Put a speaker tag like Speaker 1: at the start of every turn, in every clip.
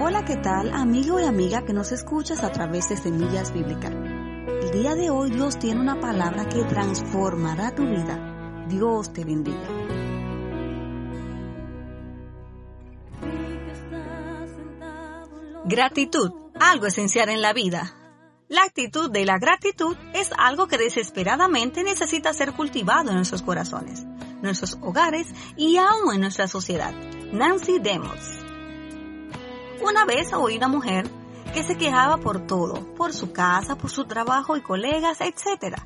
Speaker 1: Hola, ¿qué tal, amigo y amiga que nos escuchas a través de Semillas Bíblicas? El día de hoy Dios tiene una palabra que transformará tu vida. Dios te bendiga. Gratitud, algo esencial en la vida. La actitud de la gratitud es algo que desesperadamente necesita ser cultivado en nuestros corazones, nuestros hogares y aún en nuestra sociedad. Nancy Demos. Una vez oí una mujer que se quejaba por todo, por su casa, por su trabajo y colegas, etc.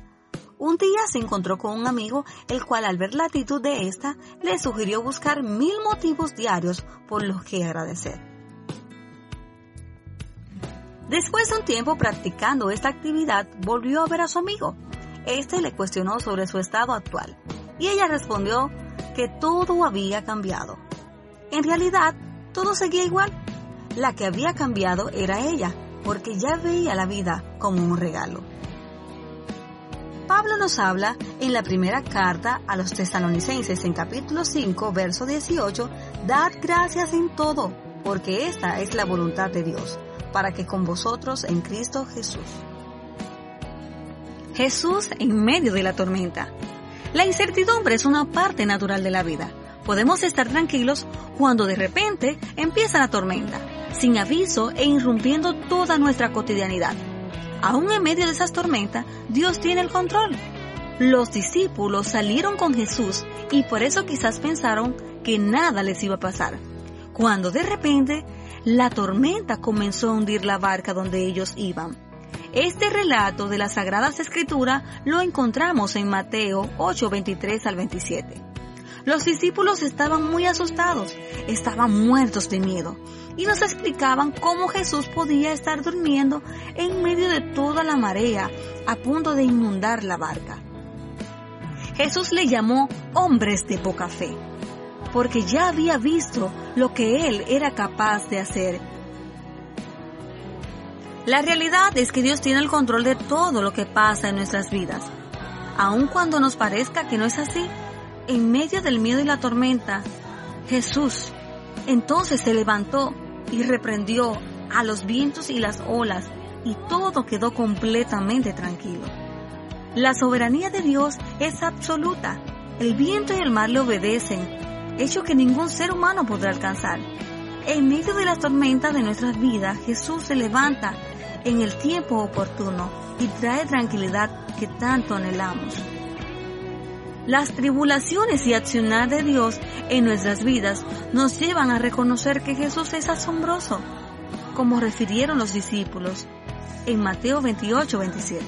Speaker 1: Un día se encontró con un amigo, el cual al ver la actitud de esta, le sugirió buscar mil motivos diarios por los que agradecer. Después de un tiempo practicando esta actividad, volvió a ver a su amigo. Este le cuestionó sobre su estado actual y ella respondió que todo había cambiado. En realidad, todo seguía igual. La que había cambiado era ella, porque ya veía la vida como un regalo. Pablo nos habla en la primera carta a los tesalonicenses en capítulo 5, verso 18, Dad gracias en todo, porque esta es la voluntad de Dios, para que con vosotros en Cristo Jesús. Jesús en medio de la tormenta. La incertidumbre es una parte natural de la vida. Podemos estar tranquilos cuando de repente empieza la tormenta sin aviso e irrumpiendo toda nuestra cotidianidad. Aún en medio de esas tormentas, Dios tiene el control. Los discípulos salieron con Jesús y por eso quizás pensaron que nada les iba a pasar. Cuando de repente la tormenta comenzó a hundir la barca donde ellos iban. Este relato de las Sagradas Escrituras lo encontramos en Mateo 8, 23 al 27. Los discípulos estaban muy asustados, estaban muertos de miedo y nos explicaban cómo Jesús podía estar durmiendo en medio de toda la marea a punto de inundar la barca. Jesús le llamó hombres de poca fe, porque ya había visto lo que él era capaz de hacer. La realidad es que Dios tiene el control de todo lo que pasa en nuestras vidas. Aun cuando nos parezca que no es así, en medio del miedo y la tormenta, Jesús entonces se levantó y reprendió a los vientos y las olas y todo quedó completamente tranquilo. La soberanía de Dios es absoluta. El viento y el mar le obedecen, hecho que ningún ser humano podrá alcanzar. En medio de las tormentas de nuestras vidas, Jesús se levanta en el tiempo oportuno y trae tranquilidad que tanto anhelamos. Las tribulaciones y accionar de Dios en nuestras vidas nos llevan a reconocer que Jesús es asombroso, como refirieron los discípulos en Mateo 28, 27.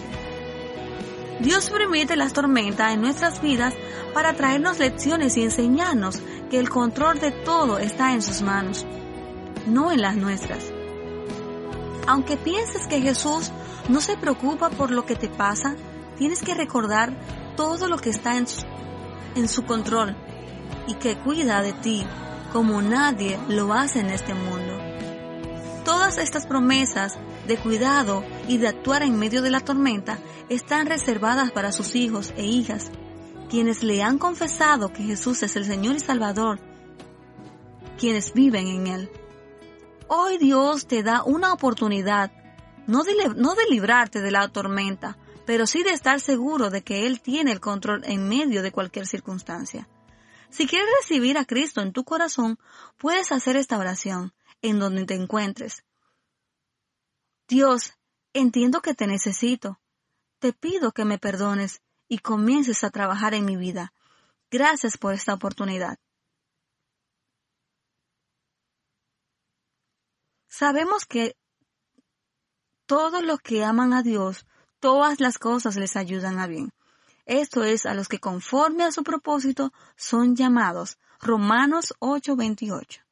Speaker 1: Dios permite las tormentas en nuestras vidas para traernos lecciones y enseñarnos que el control de todo está en sus manos, no en las nuestras. Aunque pienses que Jesús no se preocupa por lo que te pasa, tienes que recordar todo lo que está en su, control y que cuida de ti como nadie lo hace en este mundo. Todas estas promesas de cuidado y de actuar en medio de la tormenta están reservadas para sus hijos e hijas, quienes le han confesado que Jesús es el Señor y Salvador, quienes viven en Él. Hoy Dios te da una oportunidad, no de librarte de la tormenta, pero sí de estar seguro de que Él tiene el control en medio de cualquier circunstancia. Si quieres recibir a Cristo en tu corazón, puedes hacer esta oración en donde te encuentres. Dios, entiendo que te necesito. Te pido que me perdones y comiences a trabajar en mi vida. Gracias por esta oportunidad. Sabemos que todos los que aman a Dios todas las cosas les ayudan a bien. Esto es a los que conforme a su propósito son llamados. Romanos 8:28.